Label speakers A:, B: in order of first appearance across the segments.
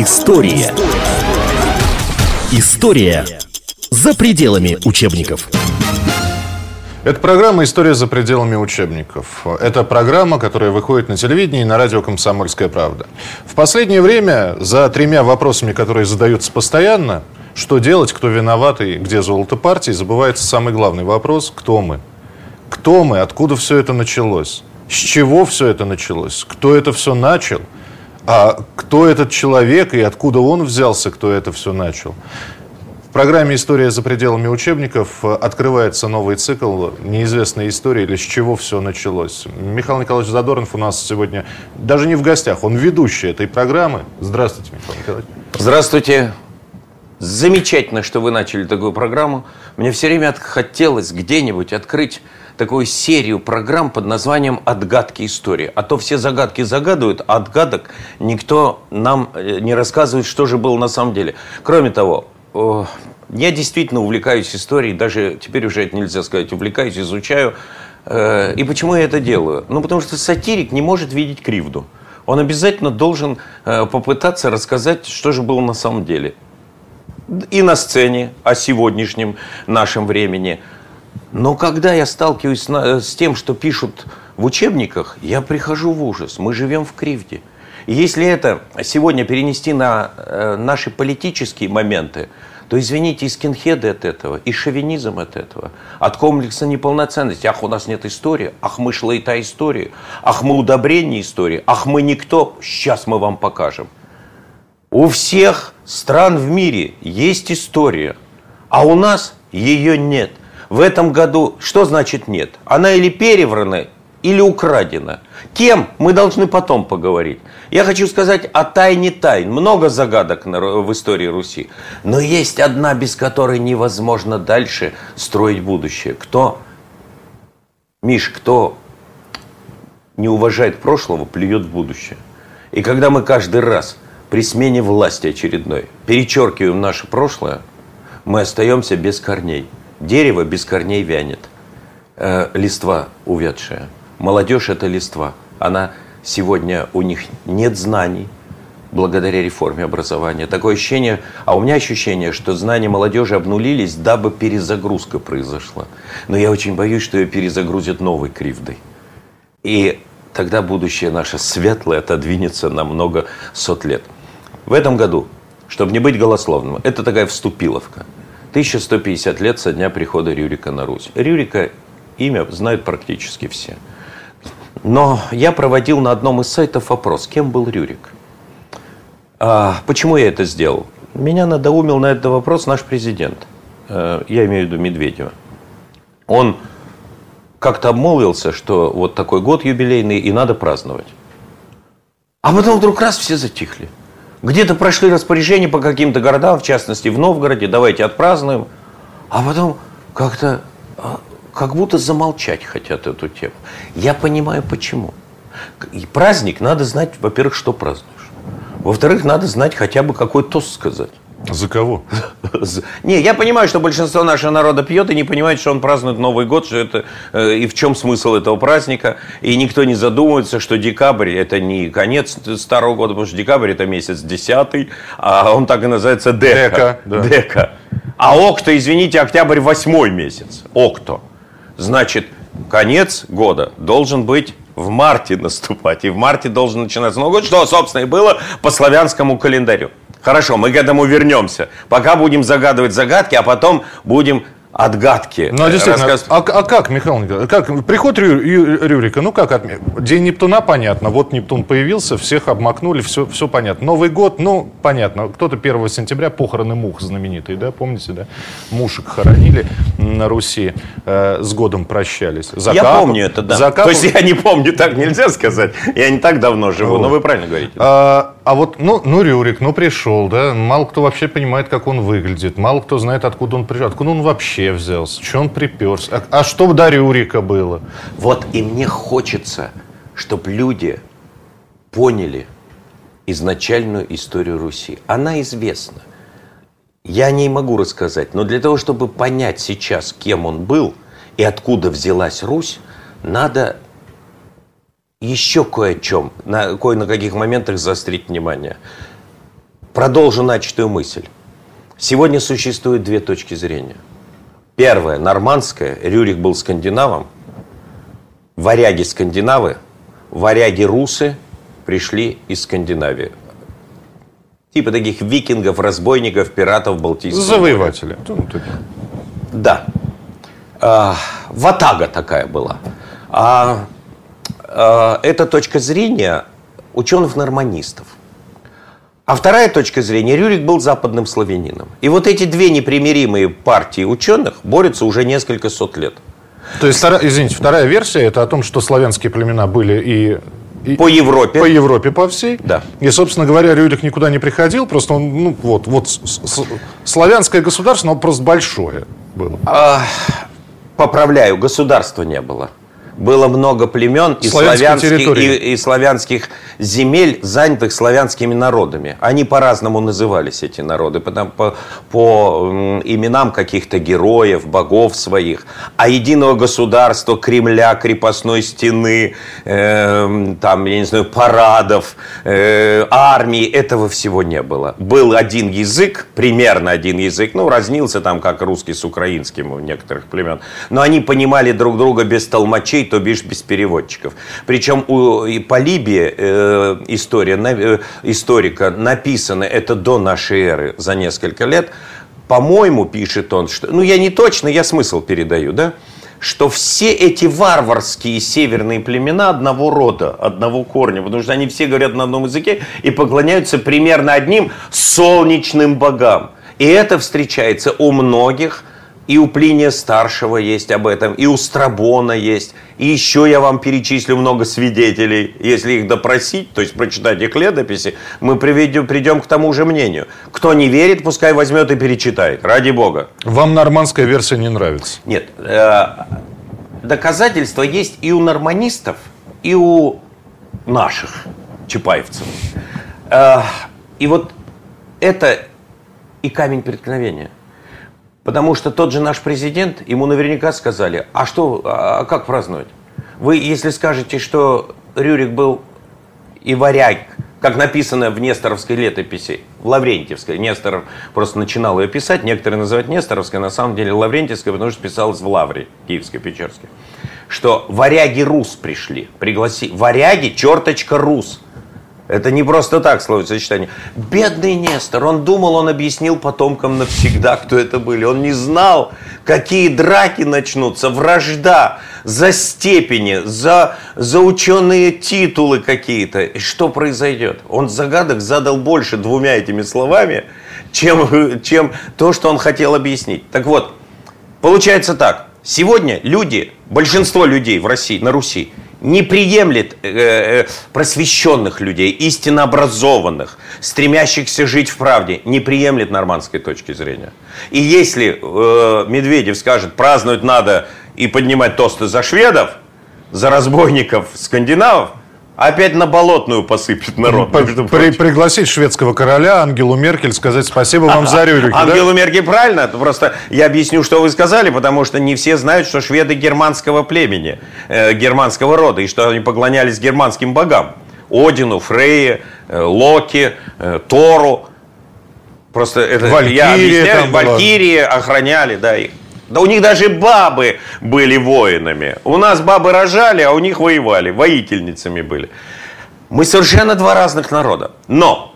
A: История. История за пределами учебников.
B: Это программа «История за пределами учебников». Это программа, которая выходит на телевидении и на радио «Комсомольская правда». В последнее время за тремя вопросами, которые задаются постоянно, что делать, кто виноват и где золото партии, забывается самый главный вопрос – кто мы? Кто мы? Откуда все это началось? С чего все это началось? Кто это все начал? А кто этот человек и откуда он взялся, кто это все начал? В программе «История за пределами учебников» открывается новый цикл «Неизвестная история» или «С чего все началось». Михаил Николаевич Задорнов у нас сегодня даже не в гостях, он ведущий этой программы. Здравствуйте, Михаил Николаевич.
C: Здравствуйте. Замечательно, что вы начали такую программу. Мне все время хотелось где-нибудь открыть такую серию программ под названием «Отгадки истории». А то все загадки загадывают, а отгадок никто нам э, не рассказывает, что же было на самом деле. Кроме того, я действительно увлекаюсь историей, даже теперь уже это нельзя сказать, увлекаюсь, изучаю. Э, и почему я это делаю? Ну, потому что сатирик не может видеть кривду. Он обязательно должен э, попытаться рассказать, что же было на самом деле. И на сцене, о сегодняшнем нашем времени – но когда я сталкиваюсь с тем, что пишут в учебниках, я прихожу в ужас. Мы живем в кривде. И если это сегодня перенести на э, наши политические моменты, то, извините, и скинхеды от этого, и шовинизм от этого, от комплекса неполноценности. Ах, у нас нет истории, ах, мы шлейта истории, ах, мы удобрение истории, ах, мы никто. Сейчас мы вам покажем. У всех стран в мире есть история, а у нас ее нет – в этом году что значит нет? Она или переврана, или украдена. Кем? Мы должны потом поговорить. Я хочу сказать о тайне тайн. Много загадок в истории Руси. Но есть одна, без которой невозможно дальше строить будущее. Кто? Миш, кто не уважает прошлого, плюет в будущее. И когда мы каждый раз при смене власти очередной перечеркиваем наше прошлое, мы остаемся без корней. Дерево без корней вянет. Э, листва увядшая. Молодежь – это листва. Она сегодня, у них нет знаний, благодаря реформе образования. Такое ощущение, а у меня ощущение, что знания молодежи обнулились, дабы перезагрузка произошла. Но я очень боюсь, что ее перезагрузят новой кривдой. И тогда будущее наше светлое отодвинется на много сот лет. В этом году, чтобы не быть голословным, это такая вступиловка – 1150 лет со дня прихода Рюрика на Русь. Рюрика имя знают практически все. Но я проводил на одном из сайтов опрос, кем был Рюрик. А, почему я это сделал? Меня надоумил на этот вопрос наш президент. Э, я имею в виду Медведева. Он как-то обмолвился, что вот такой год юбилейный и надо праздновать. А потом вдруг раз все затихли. Где-то прошли распоряжения по каким-то городам, в частности в Новгороде, давайте отпразднуем. А потом как-то, а, как будто замолчать хотят эту тему. Я понимаю почему. И праздник надо знать, во-первых, что празднуешь. Во-вторых, надо знать хотя бы какой тост сказать.
B: За кого?
C: Не, я понимаю, что большинство нашего народа пьет и не понимает, что он празднует Новый год, что это э, и в чем смысл этого праздника. И никто не задумывается, что декабрь это не конец старого года, потому что декабрь это месяц десятый, а он так и называется дека. Дека. Да. дека. А окто, извините, октябрь восьмой месяц. Окто. Значит, конец года должен быть в марте наступать. И в марте должен начинаться Новый год, что, собственно, и было по славянскому календарю. Хорошо, мы к этому вернемся. Пока будем загадывать загадки, а потом будем отгадки.
B: Ну, а действительно, рассказ... а, а как, Михаил Николаевич, как, приход Рю, Рю, Рюрика, ну как, День Нептуна, понятно, вот Нептун появился, всех обмакнули, все, все понятно. Новый год, ну, понятно, кто-то 1 сентября, похороны мух знаменитые, да, помните, да, мушек хоронили на Руси, э, с годом прощались.
C: Закап, я помню это, да. Закап... То есть я не помню, так нельзя сказать, я не так давно живу, вот. но вы правильно говорите.
B: А, а вот, ну, ну, Рюрик, ну, пришел, да, мало кто вообще понимает, как он выглядит, мало кто знает, откуда он пришел, откуда он вообще вообще взялся? Что он приперся? А, а что до Рюрика было?
C: Вот и мне хочется, чтобы люди поняли изначальную историю Руси. Она известна. Я не могу рассказать, но для того, чтобы понять сейчас, кем он был и откуда взялась Русь, надо еще кое о чем, на, кое на каких моментах заострить внимание. продолжу начатую мысль. Сегодня существует две точки зрения. Первая, нормандская, Рюрик был скандинавом, варяги скандинавы, варяги русы пришли из Скандинавии. Типа таких викингов, разбойников, пиратов Балтийского
B: Завоеватели.
C: Да. А, ватага такая была. А, а, это точка зрения ученых-норманистов. А вторая точка зрения, Рюрик был западным славянином. И вот эти две непримиримые партии ученых борются уже несколько сот лет.
B: То есть, извините, вторая версия это о том, что славянские племена были и
C: и, по Европе.
B: По Европе, по всей.
C: Да.
B: И, собственно говоря, Рюрик никуда не приходил, просто он, ну, вот, вот с, с, славянское государство, но просто большое было. А,
C: поправляю, государства не было было много племен и славянских, и, и славянских земель, занятых славянскими народами. Они по-разному назывались, эти народы, потому, по, по именам каких-то героев, богов своих. А единого государства, Кремля, крепостной стены, э, там, я не знаю, парадов, э, армии, этого всего не было. Был один язык, примерно один язык, ну, разнился там, как русский с украинским у некоторых племен. Но они понимали друг друга без толмачей, то бишь без переводчиков. Причем у Полибия э, история, э, историка написана, это до нашей эры, за несколько лет. По-моему, пишет он, что, ну я не точно, я смысл передаю, да, что все эти варварские северные племена одного рода, одного корня, потому что они все говорят на одном языке и поклоняются примерно одним солнечным богам. И это встречается у многих и у Плиния Старшего есть об этом, и у Страбона есть. И еще я вам перечислю много свидетелей. Если их допросить, то есть прочитать их летописи, мы приведем, придем к тому же мнению. Кто не верит, пускай возьмет и перечитает. Ради бога.
B: Вам нормандская версия не нравится?
C: Нет. Э, доказательства есть и у норманистов, и у наших чапаевцев. Э, и вот это и камень преткновения. Потому что тот же наш президент, ему наверняка сказали, а что, а как праздновать? Вы, если скажете, что Рюрик был и варяг, как написано в Несторовской летописи, в Лаврентьевской, Несторов просто начинал ее писать, некоторые называют Несторовской, на самом деле Лаврентьевская, потому что писалась в Лавре, Киевской, Печерской, что варяги рус пришли, пригласи, варяги, черточка рус, это не просто так словосочетание. Бедный Нестор, он думал, он объяснил потомкам навсегда, кто это были. Он не знал, какие драки начнутся, вражда за степени, за, за ученые титулы какие-то. И что произойдет? Он загадок задал больше двумя этими словами, чем, чем то, что он хотел объяснить. Так вот, получается так. Сегодня люди, большинство людей в России, на Руси, не приемлет э, э, просвещенных людей, истинно образованных, стремящихся жить в правде, не приемлет нормандской точки зрения. И если э, Медведев скажет, праздновать надо и поднимать тосты за шведов, за разбойников скандинавов, Опять на болотную посыпет народ.
B: При, пригласить шведского короля Ангелу Меркель сказать спасибо вам за Рюрики.
C: Ангелу да? Меркель правильно. Просто я объясню, что вы сказали, потому что не все знают, что шведы германского племени, э, германского рода, и что они поклонялись германским богам. Одину, Фрейе, э, Локи, э, Тору. Просто это Валькирия я объясняю, Валькирии охраняли, да, их. Да у них даже бабы были воинами. У нас бабы рожали, а у них воевали, воительницами были. Мы совершенно два разных народа. Но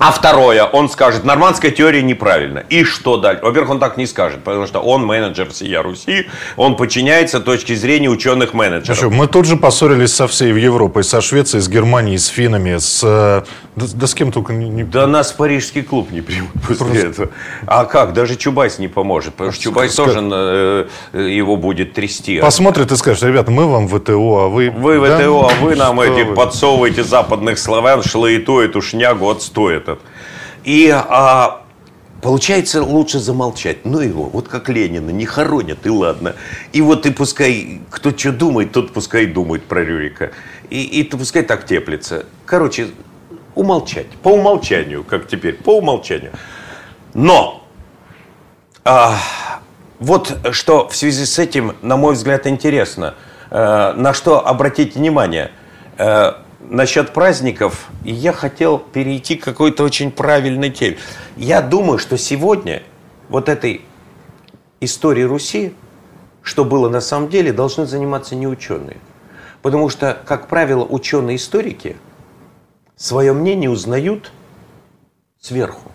C: а второе, он скажет, нормандская теория неправильна. И что дальше? Во-первых, он так не скажет, потому что он менеджер всея Руси, он подчиняется точке зрения ученых менеджеров. Слушай,
B: мы тут же поссорились со всей Европой, со Швецией, с Германией, с финнами, с... Э, да, да с кем только не...
C: Да нас парижский клуб не примут после Просто... этого. А как? Даже Чубайс не поможет, потому что Чубайс Ск... тоже э, его будет трясти.
B: Посмотрит и скажет, ребята, мы вам ВТО, а вы...
C: Вы да? ВТО, а вы нам эти вы? подсовываете западных славян, шлаету эту шнягу, отстой этот. И а, получается лучше замолчать. Ну его, вот как Ленина, не хоронят, и ладно. И вот и пускай, кто что думает, тот пускай думает про Рюрика. И, и пускай так теплится. Короче, умолчать. По умолчанию, как теперь, по умолчанию. Но а, вот что в связи с этим, на мой взгляд, интересно. А, на что обратить внимание. Насчет праздников, и я хотел перейти к какой-то очень правильной теме. Я думаю, что сегодня вот этой историей Руси, что было на самом деле, должны заниматься не ученые. Потому что, как правило, ученые-историки свое мнение узнают сверху.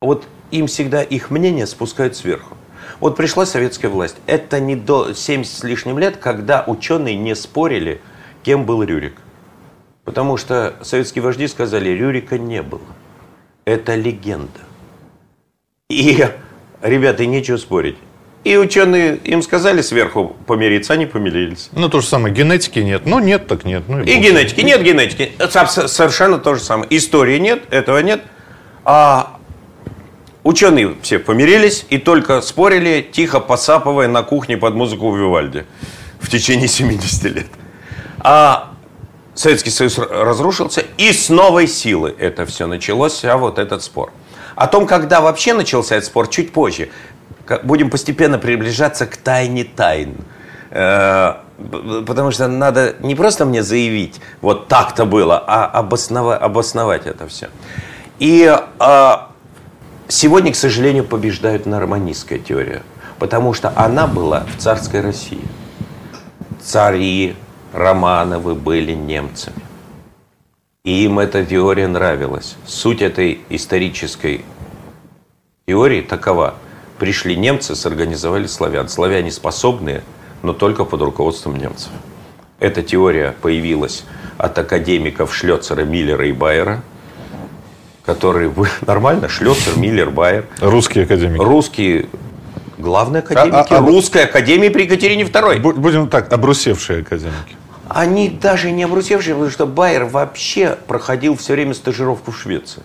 C: Вот им всегда их мнение спускают сверху. Вот пришла советская власть. Это не до 70 с лишним лет, когда ученые не спорили, кем был Рюрик. Потому что советские вожди сказали, Рюрика не было. Это легенда. И, ребята, нечего спорить. И ученые им сказали сверху помириться, они помирились.
B: Ну, то же самое, генетики нет. Ну, нет, так нет. Ну,
C: и, и генетики, нет генетики. Совершенно то же самое. Истории нет, этого нет. А Ученые все помирились и только спорили, тихо посапывая на кухне под музыку в Вивальде в течение 70 лет. А Советский Союз разрушился, и с новой силы это все началось, а вот этот спор. О том, когда вообще начался этот спор, чуть позже. Будем постепенно приближаться к тайне тайн. Э, потому что надо не просто мне заявить, вот так-то было, а обосновать, обосновать это все. И а, Сегодня, к сожалению, побеждает норманистская теория, потому что она была в царской России. Цари Романовы были немцами. И им эта теория нравилась. Суть этой исторической теории такова. Пришли немцы, сорганизовали славян. Славяне способные, но только под руководством немцев. Эта теория появилась от академиков Шлёцера, Миллера и Байера – которые вы нормально, Шлёцер, Миллер, Байер.
B: Русские академики.
C: Русские главные академики а, а, а, русской академии при Екатерине II.
B: Будем так, обрусевшие академики.
C: Они даже не обрусевшие, потому что Байер вообще проходил все время стажировку в Швеции.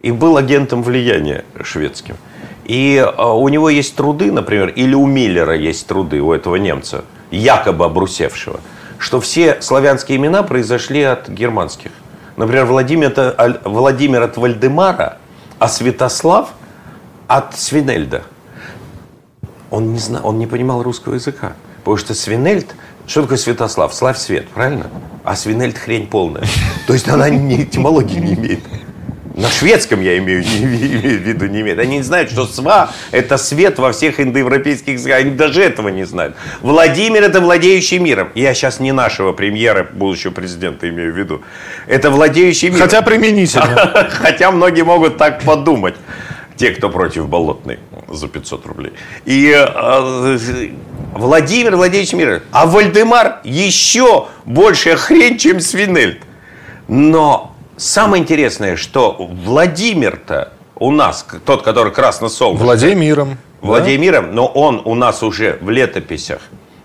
C: И был агентом влияния шведским. И а, у него есть труды, например, или у Миллера есть труды, у этого немца, якобы обрусевшего, что все славянские имена произошли от германских. Например, Владимир, Владимир от Вальдемара, а Святослав от Свинельда. Он не, знал, он не понимал русского языка. Потому что Свинельд, что такое Святослав? Славь свет, правильно? А Свинельд хрень полная. То есть она ни этимологии не имеет. На шведском я имею, не, имею в виду, не имеет. Они не знают, что СВА – это свет во всех индоевропейских языках. Они даже этого не знают. Владимир – это владеющий миром. Я сейчас не нашего премьера, будущего президента имею в виду. Это владеющий миром.
B: Хотя применительно.
C: Хотя многие могут так подумать. Те, кто против Болотной за 500 рублей. И э, Владимир, владеющий миром. А Вальдемар еще большая хрень, чем Свинельд. Но Самое интересное, что Владимир-то у нас, тот, который красно-солнечный.
B: Владимиром.
C: Владимиром, да? но он у нас уже в летописях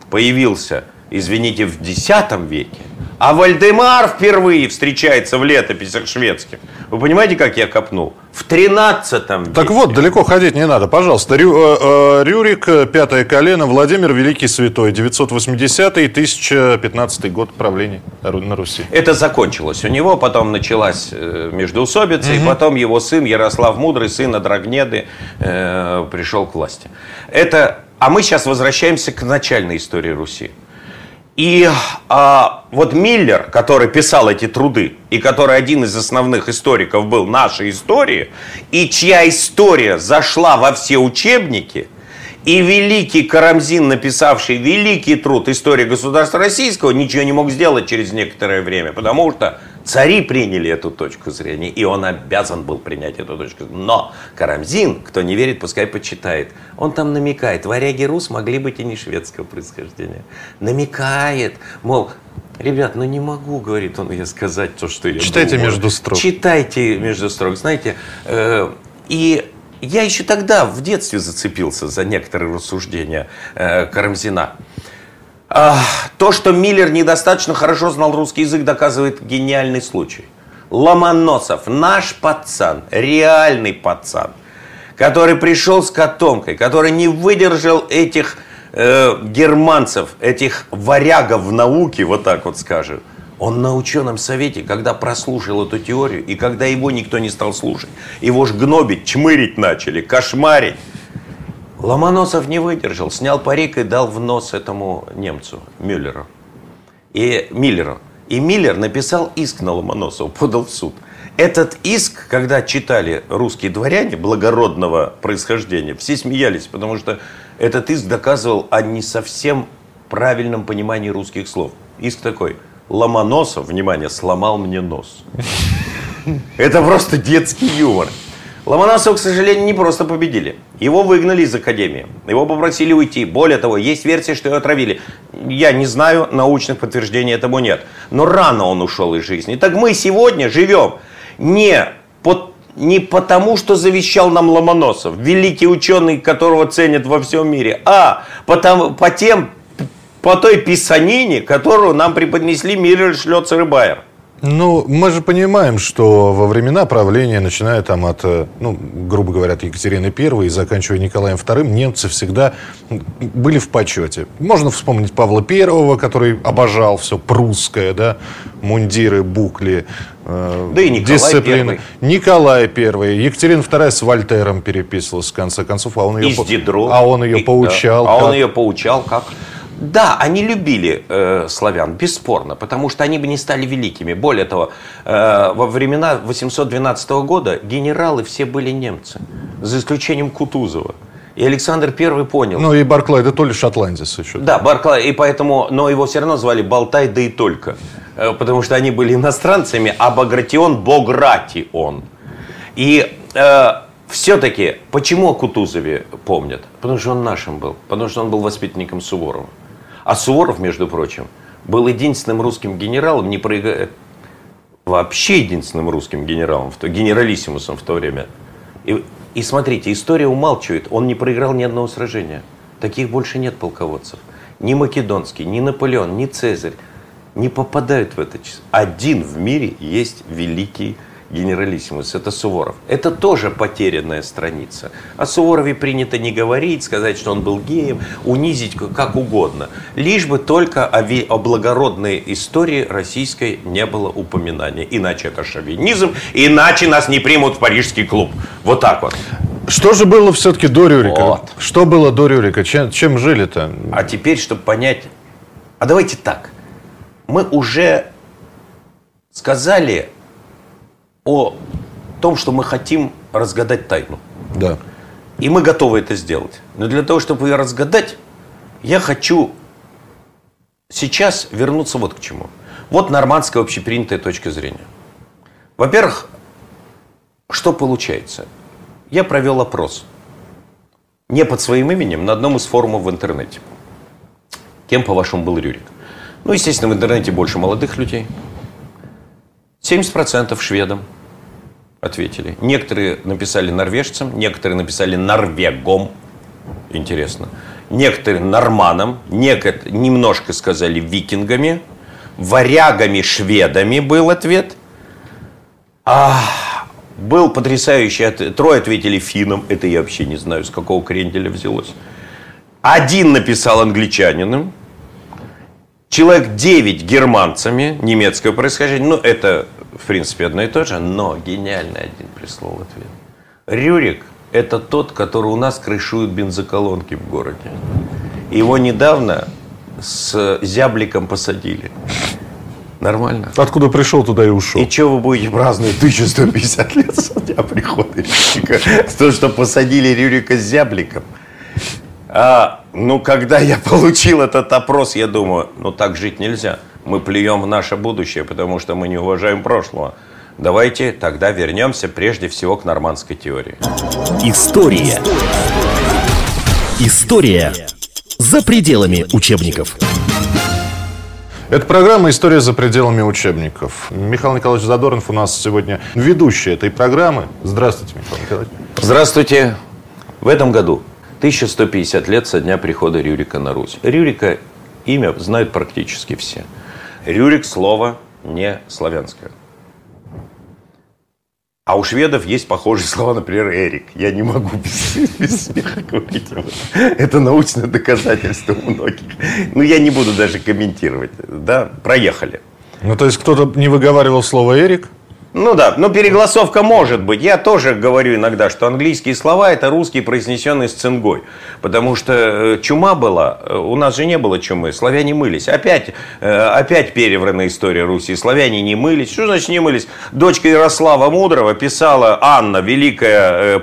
C: появился, извините, в X веке. А Вальдемар впервые встречается в летописях шведских. Вы понимаете, как я копнул? В 13 веке.
B: Так вот, далеко ходить не надо. Пожалуйста, Рю, э, э, Рюрик, пятое колено, Владимир Великий Святой, 980-1015 год правления на Руси.
C: Это закончилось у него, потом началась э, междоусобица, угу. и потом его сын Ярослав Мудрый, сын Адрагнеды, э, пришел к власти. Это, а мы сейчас возвращаемся к начальной истории Руси. И а, вот Миллер, который писал эти труды, и который один из основных историков был нашей истории, и чья история зашла во все учебники, и великий Карамзин, написавший великий труд «История государства российского», ничего не мог сделать через некоторое время, потому что Цари приняли эту точку зрения, и он обязан был принять эту точку зрения. Но Карамзин, кто не верит, пускай почитает. Он там намекает, варяги рус могли быть и не шведского происхождения. Намекает, мол, Ребят, ну не могу, говорит он, я сказать то, что я
B: Читайте думаю. между строк.
C: Читайте между строк, знаете. Э, и я еще тогда в детстве зацепился за некоторые рассуждения э, Карамзина. То, что Миллер недостаточно хорошо знал русский язык, доказывает гениальный случай. Ломоносов, наш пацан, реальный пацан, который пришел с котомкой, который не выдержал этих э, германцев, этих варягов в науке, вот так вот скажем. Он на ученом совете, когда прослушал эту теорию, и когда его никто не стал слушать, его ж гнобить, чмырить начали, кошмарить. Ломоносов не выдержал, снял парик и дал в нос этому немцу, Мюллеру. И Миллеру. И Миллер написал иск на Ломоносова, подал в суд. Этот иск, когда читали русские дворяне благородного происхождения, все смеялись, потому что этот иск доказывал о не совсем правильном понимании русских слов. Иск такой. Ломоносов, внимание, сломал мне нос. Это просто детский юмор. Ломоносова, к сожалению, не просто победили. Его выгнали из академии. Его попросили уйти. Более того, есть версия, что его отравили. Я не знаю, научных подтверждений этому нет. Но рано он ушел из жизни. Так мы сегодня живем не, по, не потому, что завещал нам Ломоносов, великий ученый, которого ценят во всем мире, а потому, по, тем, по той писанине, которую нам преподнесли Миллер, Шлёцер и Байер.
B: Ну, мы же понимаем, что во времена правления, начиная там от, э, ну, грубо говоря, от Екатерины I и заканчивая Николаем II, немцы всегда были в почете. Можно вспомнить Павла I, который обожал все прусское, да, мундиры, букли,
C: э, да и Николай дисциплины. I.
B: Николай I. Екатерина II с Вольтером переписывалась, в конце концов, а он ее,
C: по...
B: а он ее и, поучал.
C: Да. А как... он ее поучал как? Да, они любили э, славян, бесспорно, потому что они бы не стали великими. Более того, э, во времена 812 года генералы все были немцы, за исключением Кутузова. И Александр I понял.
B: Ну и Барклай, да то ли шотландец еще.
C: Да, Барклай, и поэтому, но его все равно звали Болтай, да и только. Э, потому что они были иностранцами, а Багратион Богратион. И э, все-таки, почему о Кутузове помнят? Потому что он нашим был, потому что он был воспитанником Суворова. А Суворов, между прочим, был единственным русским генералом, не проиграв... вообще единственным русским генералом, генералиссимусом в то время. И, и смотрите, история умалчивает, он не проиграл ни одного сражения. Таких больше нет полководцев. Ни Македонский, ни Наполеон, ни Цезарь не попадают в это число. Один в мире есть великий генералиссимус, это Суворов. Это тоже потерянная страница. О Суворове принято не говорить, сказать, что он был геем, унизить как угодно. Лишь бы только о, о благородной истории российской не было упоминания. Иначе это шовинизм, иначе нас не примут в парижский клуб. Вот так вот.
B: Что же было все-таки до Рюрика? Вот. Что было до Рюрика? Чем, чем жили-то?
C: А теперь, чтобы понять... А давайте так. Мы уже сказали о том, что мы хотим разгадать тайну.
B: Да.
C: И мы готовы это сделать. Но для того, чтобы ее разгадать, я хочу сейчас вернуться вот к чему. Вот нормандская общепринятая точка зрения. Во-первых, что получается? Я провел опрос. Не под своим именем, на одном из форумов в интернете. Кем, по-вашему, был Рюрик? Ну, естественно, в интернете больше молодых людей. 70% шведам ответили. Некоторые написали норвежцам, некоторые написали норвегом. Интересно. Некоторые норманам, некоторые немножко сказали викингами, варягами, шведами был ответ. А был потрясающий ответ. Трое ответили финном. Это я вообще не знаю, с какого кренделя взялось. Один написал англичанином. Человек 9 германцами немецкого происхождения. Ну, это в принципе, одно и то же, но гениальный один прислал ответ. Рюрик – это тот, который у нас крышует бензоколонки в городе. Его недавно с зябликом посадили. Нормально.
B: Откуда пришел, туда и ушел.
C: И что вы будете праздновать 1150 лет со дня прихода Рюрика? То, что посадили Рюрика с зябликом. А, ну, когда я получил этот опрос, я думаю, ну так жить нельзя мы плюем в наше будущее, потому что мы не уважаем прошлого. Давайте тогда вернемся прежде всего к нормандской теории.
A: История. История за пределами учебников.
B: Это программа «История за пределами учебников». Михаил Николаевич Задорнов у нас сегодня ведущий этой программы. Здравствуйте, Михаил Николаевич.
C: Здравствуйте. В этом году 1150 лет со дня прихода Рюрика на Русь. Рюрика имя знают практически все. Рюрик слово не славянское. А у шведов есть похожие слова, например, Эрик. Я не могу без, без смеха говорить. Это научное доказательство у многих. Ну, я не буду даже комментировать. Да, проехали.
B: Ну, то есть кто-то не выговаривал слово Эрик?
C: Ну да, но перегласовка может быть. Я тоже говорю иногда, что английские слова это русские, произнесенные с цингой. Потому что э, чума была, э, у нас же не было чумы, славяне мылись. Опять, э, опять перевранная история Руси. Славяне не мылись. Что значит не мылись? Дочка Ярослава Мудрого писала Анна, великая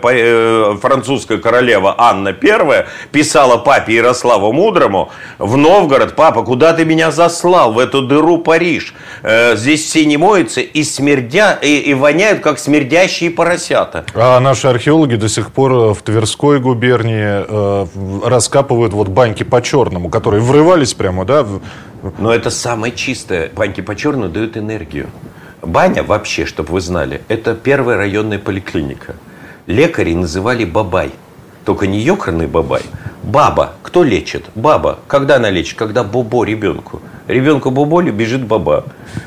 C: французская королева Анна I, писала папе Ярославу Мудрому в Новгород, папа, куда ты меня заслал, в эту дыру Париж? Здесь все не моются и смердя и, и воняют, как смердящие поросята.
B: А наши археологи до сих пор э, в Тверской губернии э, раскапывают вот баньки по-черному, которые врывались прямо, да?
C: Но это самое чистое. Баньки по-черному дают энергию. Баня вообще, чтобы вы знали, это первая районная поликлиника. Лекари называли бабай. Только не ёкарный бабай. Баба. Кто лечит? Баба. Когда она лечит? Когда бобо ребенку. Ребенку боболи бежит баба.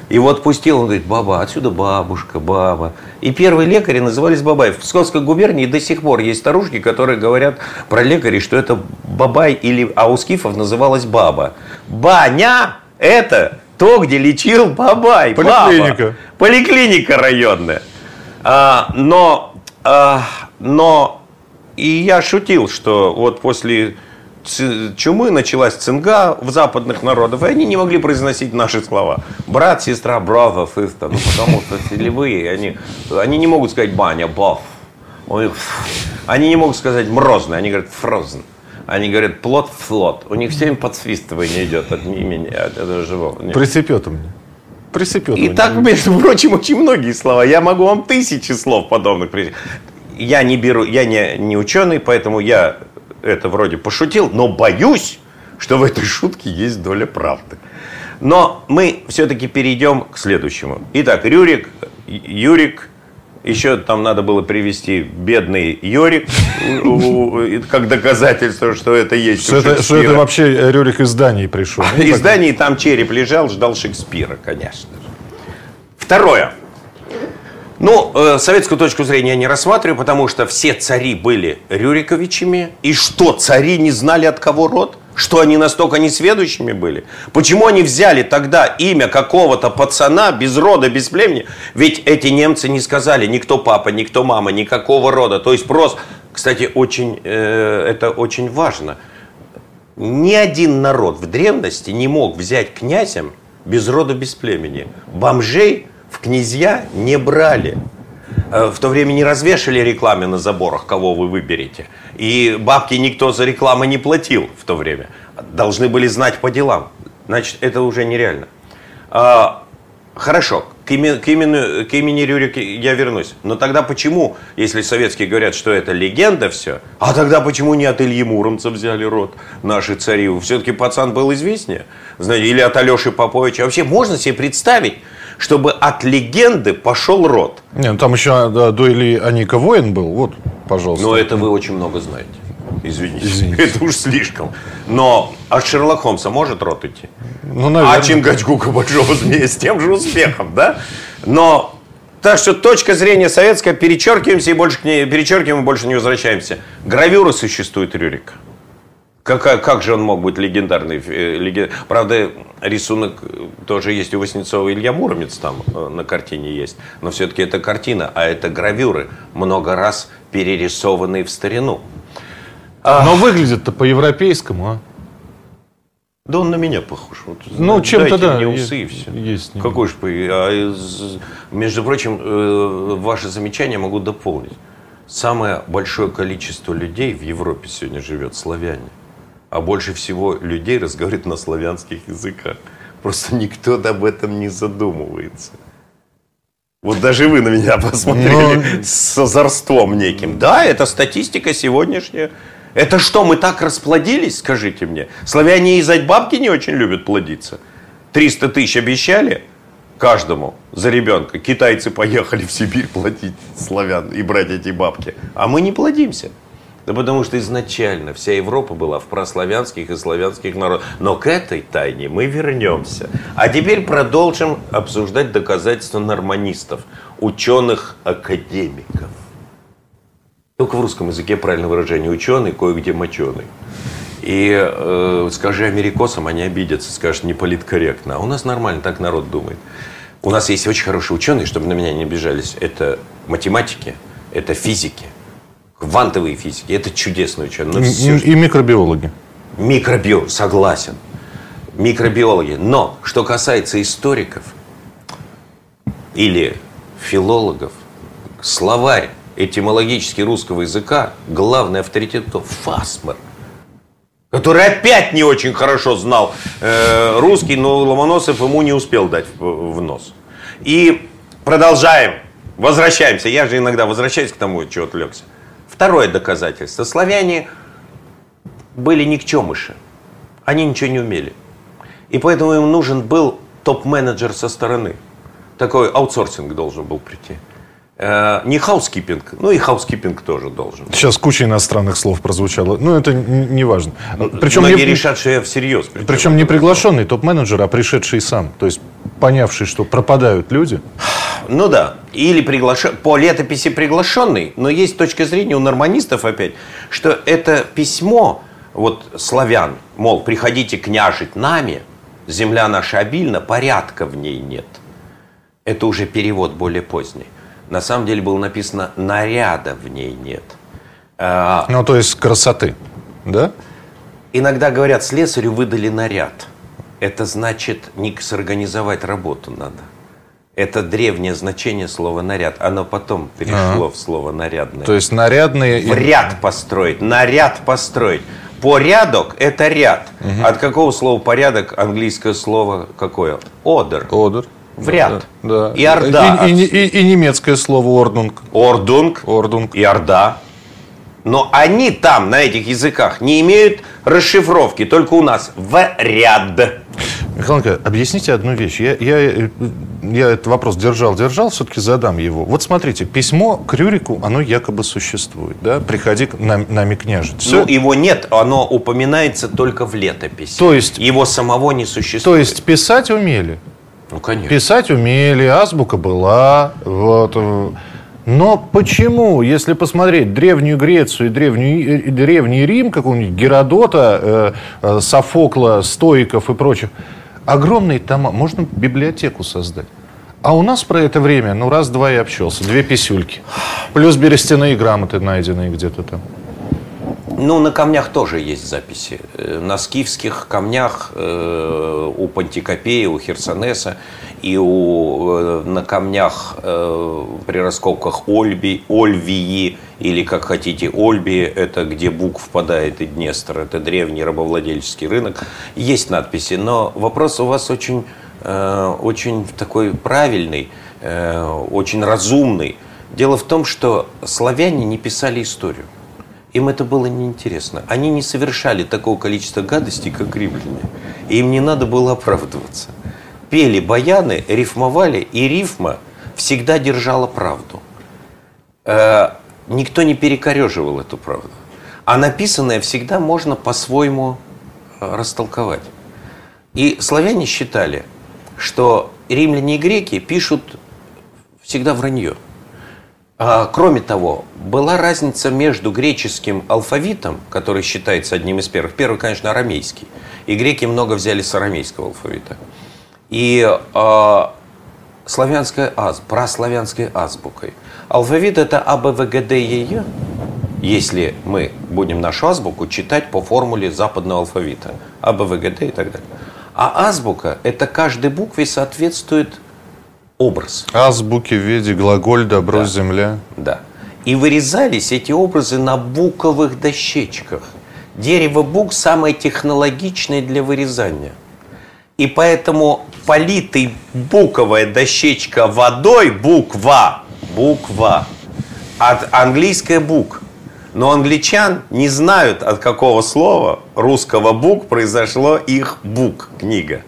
C: И вот пустил, он говорит, баба, отсюда бабушка, баба. И первые лекари назывались бабай. В Псковской губернии до сих пор есть старушки, которые говорят про лекарей, что это бабай, или, а у скифов называлась баба. Баня – это то, где лечил бабай,
B: Поликлиника.
C: Баба. Поликлиника районная. А, но, а, но и я шутил, что вот после чумы началась цинга в западных народах, и они не могли произносить наши слова. Брат, сестра, brother, sister. Ну, потому что селевые, они, они не могут сказать баня, баф. Они не могут сказать морозный, они говорят frozen. Они говорят плод, флот. У них всем подсвистывание идет от имени, от этого живого.
B: Присыпет у меня. Присыпет.
C: И так, между прочим, очень многие слова. Я могу вам тысячи слов подобных присыпать я не беру, я не, не ученый, поэтому я это вроде пошутил, но боюсь, что в этой шутке есть доля правды. Но мы все-таки перейдем к следующему. Итак, Рюрик, Юрик, еще там надо было привести бедный Йорик, как доказательство, что это есть
B: что это, что это вообще Рюрик из Дании пришел.
C: Из Дании там череп лежал, ждал Шекспира, конечно же. Второе. Ну, э, советскую точку зрения я не рассматриваю, потому что все цари были Рюриковичами. И что, цари не знали от кого род? Что они настолько несведущими были? Почему они взяли тогда имя какого-то пацана без рода, без племени? Ведь эти немцы не сказали никто папа, никто мама, никакого рода. То есть просто, кстати, очень, э, это очень важно. Ни один народ в древности не мог взять князем без рода, без племени. Бомжей в князья не брали. Э, в то время не развешали рекламы на заборах, кого вы выберете. И бабки никто за рекламу не платил в то время. Должны были знать по делам. Значит, это уже нереально. А, хорошо, к имени, к, имени, к имени Рюрика я вернусь. Но тогда почему, если советские говорят, что это легенда все, а тогда почему не от Ильи Муромца взяли род наши цари? Все-таки пацан был известнее. Знаете, или от Алеши Поповича. Вообще можно себе представить, чтобы от легенды пошел род.
B: Не, ну там еще да, до Ильи Аника воин был, вот, пожалуйста.
C: Но это вы очень много знаете. Извините. Извините. Это уж слишком. Но от Шерлок Холмса может рот идти? Ну, наверное. А Чингачгука Большого Змея с тем же успехом, да? Но так что точка зрения советская, перечеркиваемся и больше к ней, перечеркиваем и больше не возвращаемся. Гравюра существует Рюрика. Как, как же он мог быть легендарный? Э, леген... Правда, рисунок тоже есть у Васнецова. Илья Муромец там э, на картине есть. Но все-таки это картина, а это гравюры, много раз перерисованные в старину.
B: Но выглядит-то по-европейскому, а?
C: Да он на меня похож. Вот,
B: ну, чем-то да.
C: мне усы и все. Есть. Какой же... А, между прочим, э, ваше замечание могу дополнить. Самое большое количество людей в Европе сегодня живет славяне а больше всего людей разговаривает на славянских языках. Просто никто об этом не задумывается. Вот даже вы на меня посмотрели Но... Ну, с озорством неким. Да, это статистика сегодняшняя. Это что, мы так расплодились, скажите мне? Славяне из бабки не очень любят плодиться. 300 тысяч обещали каждому за ребенка. Китайцы поехали в Сибирь платить славян и брать эти бабки. А мы не плодимся. Да потому что изначально вся Европа была в прославянских и славянских народах. Но к этой тайне мы вернемся. А теперь продолжим обсуждать доказательства норманистов, ученых-академиков. Только в русском языке правильное выражение ученый, кое-где моченый. И э, скажи америкосам, они обидятся, скажут, не политкорректно. А у нас нормально, так народ думает. У нас есть очень хорошие ученые, чтобы на меня не обижались. Это математики, это физики, квантовые физики. Это чудесные ученые. Но все,
B: И, и микробиологи.
C: Микробио, согласен. Микробиологи. Но, что касается историков или филологов, словарь этимологически русского языка, главный авторитет то Фасмер, который опять не очень хорошо знал э, русский, но Ломоносов ему не успел дать в, в нос. И продолжаем, возвращаемся. Я же иногда возвращаюсь к тому, чего отвлекся. Второе доказательство. Славяне были никчемыши. Они ничего не умели. И поэтому им нужен был топ-менеджер со стороны. Такой аутсорсинг должен был прийти. Э, не housekeeping, ну и housekeeping тоже должен.
B: Сейчас куча иностранных слов прозвучало. Ну, это не важно. Причем
C: Многие
B: не,
C: решат, что я всерьез.
B: причем не приглашенный топ-менеджер, а пришедший сам. То есть понявший, что пропадают люди.
C: Ну да. Или приглаш... по летописи приглашенный, но есть точка зрения у норманистов опять, что это письмо вот славян, мол, приходите княжить нами, земля наша обильна, порядка в ней нет. Это уже перевод более поздний. На самом деле было написано наряда в ней нет. А,
B: Ну, то есть красоты. Да?
C: Иногда говорят, слесарю выдали наряд. Это значит, не сорганизовать работу надо. Это древнее значение слова наряд. Оно потом перешло в слово нарядное.
B: То есть нарядные...
C: В ряд построить, наряд построить. Порядок – это ряд. От какого слова порядок английское слово какое? Ордер.
B: Одер.
C: В ряд.
B: Да.
C: И орда.
B: И, и- и- и немецкое слово ордунг.
C: Ordnung.
B: Ordnung.
C: И орда. Но они там, на этих языках, не имеют расшифровки, только у нас в ряд.
B: Михаил Николаевич, объясните одну вещь. Я, я, э, я этот вопрос держал, держал, все-таки задам его. Вот смотрите, письмо к Рюрику, оно якобы существует, да? Приходи к нам, нами княжить. Всё-
C: Ну, его нет, оно упоминается только в летописи.
B: То есть-
C: Его самого не существует.
B: То есть писать умели?
C: Ну, конечно.
B: Писать умели, азбука была. Вот. э. Но почему, если посмотреть Древнюю Грецию и Древнюю, и Древний Рим, какого-нибудь Геродота, э, э, Софокла, Стоиков и прочих, огромные тома, можно библиотеку создать. А у нас про это время, ну, раз-два и общался, две писюльки. Плюс берестяные грамоты найденные где-то там.
C: Ну, на камнях тоже есть записи. Э, На скифских камнях э, у Пантикопея, у Херсонеса и у, э, на камнях э, при раскопках Ольби, Ольвии или, как хотите, Ольби, это где Буг впадает и Днестр, это древний рабовладельческий рынок. Есть надписи, но вопрос у вас очень, э, очень такой правильный, э, очень разумный. Дело в том, что славяне не писали историю. Им это было неинтересно. Они не совершали такого количества гадостей, как римляне. И им не надо было оправдываться. Пели баяны, рифмовали, и рифма всегда держала правду. Э, никто не перекореживал эту правду. А написанное всегда можно по-своему э, растолковать. И славяне считали, что римляне и греки пишут всегда вранье. А, Кроме того, была разница между греческим алфавитом, который считается одним из первых. Первый, конечно, арамейский. И греки много взяли с арамейского алфавита. И а, славянская аз, прославянской азбукой. Алфавит это А, Б, В, Г, Д, Е, Е. Если мы будем нашу азбуку читать по формуле западного алфавита. А, Б, В, Г, Д и так далее. А азбука это каждой букве соответствует образ.
B: Азбуки в виде глаголь, добро,
C: Да.
B: земля.
C: Да. И вырезались эти образы на буковых дощечках. Дерево бук самое технологичное для вырезания. И поэтому политый буковая дощечка водой, буква, буква, от английская бук. Но англичан не знают, от какого слова русского бук произошло их бук, книга.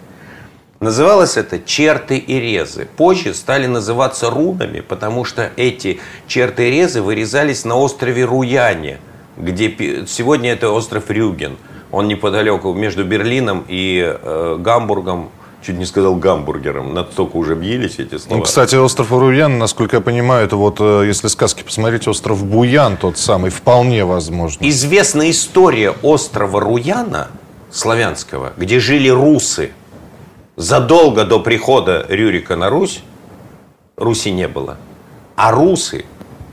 C: Называлось это черты и резы. Позже стали называться рунами, потому что эти черты и резы вырезались на острове Руяне, где сегодня это остров Рюген. Он неподалеку между Берлином и э, Гамбургом. Чуть не сказал гамбургером. Настолько уже объелись эти слова.
B: Ну, кстати, остров Руян, насколько я понимаю, это вот, э, если сказки посмотреть, остров Буян тот самый, вполне возможно.
C: Известна история острова Руяна, славянского, где жили русы. Задолго до прихода Рюрика на Русь Руси не было. А русы,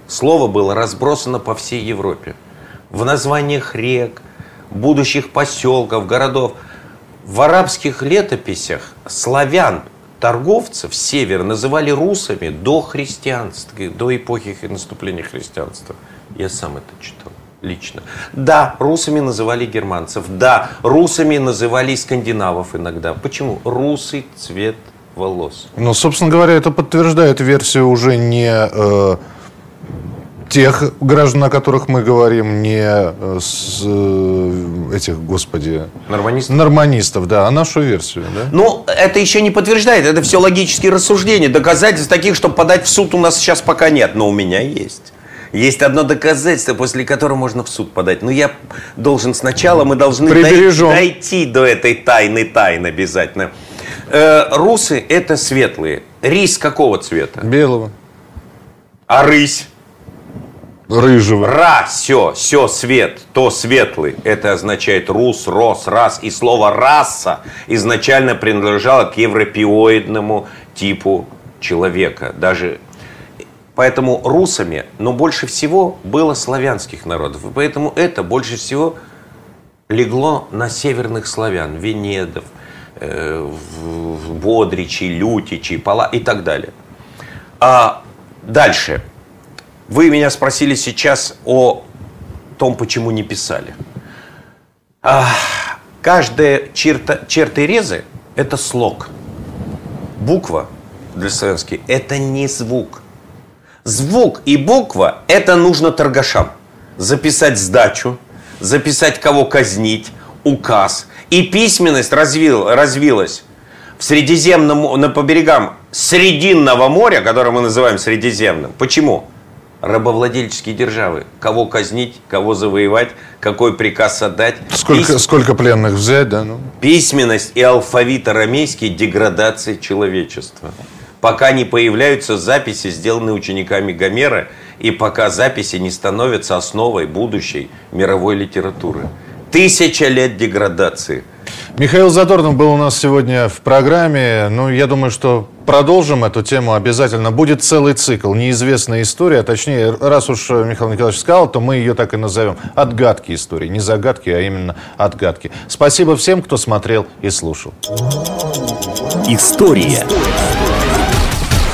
C: слово было разбросано по всей Европе. В названиях рек, будущих поселков, городов. В арабских летописях славян, торговцев север называли русами до христианства, до эпохи наступления христианства. Я сам это читал лично. Да, русами называли германцев. Да, русами называли скандинавов иногда. Почему? Русый цвет волос.
B: Ну, собственно говоря, это подтверждает версию уже не э, тех граждан, о которых мы говорим, не э, с э, этих, господи...
C: Норманистов?
B: Норманистов, да, а нашу версию, да?
C: Ну, это еще не подтверждает, это все логические рассуждения. Доказательств таких, чтобы подать в суд, у нас сейчас пока нет, но у меня есть. Есть одно доказательство, после которого можно в суд подать. Но я должен сначала, мы должны
B: Прибережем.
C: дойти до этой тайны тайны обязательно. Э, русы – это светлые. Рис какого цвета?
B: Белого,
C: А рысь?
B: рыжего.
C: Ра, все, все, свет, то светлый. Это означает рус, рос, рас. И слово раса изначально принадлежало к европеоидному типу человека. Даже Поэтому русами, но больше всего было славянских народов. И поэтому это больше всего легло на северных славян, венедов, э, бодричей, лютичей, пала и так далее. А дальше. Вы меня спросили сейчас о том, почему не писали. А, каждая черта, черты резы – это слог. Буква для славянски – это не звук. Звук и буква – это нужно торгашам. Записать сдачу, записать кого казнить, указ. И письменность развил, развилась в Средиземном, на, по берегам Срединного моря, которое мы называем Средиземным. Почему? Рабовладельческие державы. Кого казнить, кого завоевать, какой приказ отдать.
B: Сколько,
C: Пись-
B: сколько пленных взять, да? Ну.
C: Письменность и алфавит арамейский – деградация человечества. Пока не появляются записи, сделанные учениками Гомера, и пока записи не становятся основой будущей мировой литературы. Тысяча лет деградации.
B: Михаил Задорнов был у нас сегодня в программе. Ну, я думаю, что продолжим эту тему обязательно. Будет целый цикл «Неизвестная история». Точнее, раз уж Михаил Николаевич сказал, то мы ее так и назовем. «Отгадки истории». Не загадки, а именно отгадки. Спасибо всем, кто смотрел и слушал.
A: История.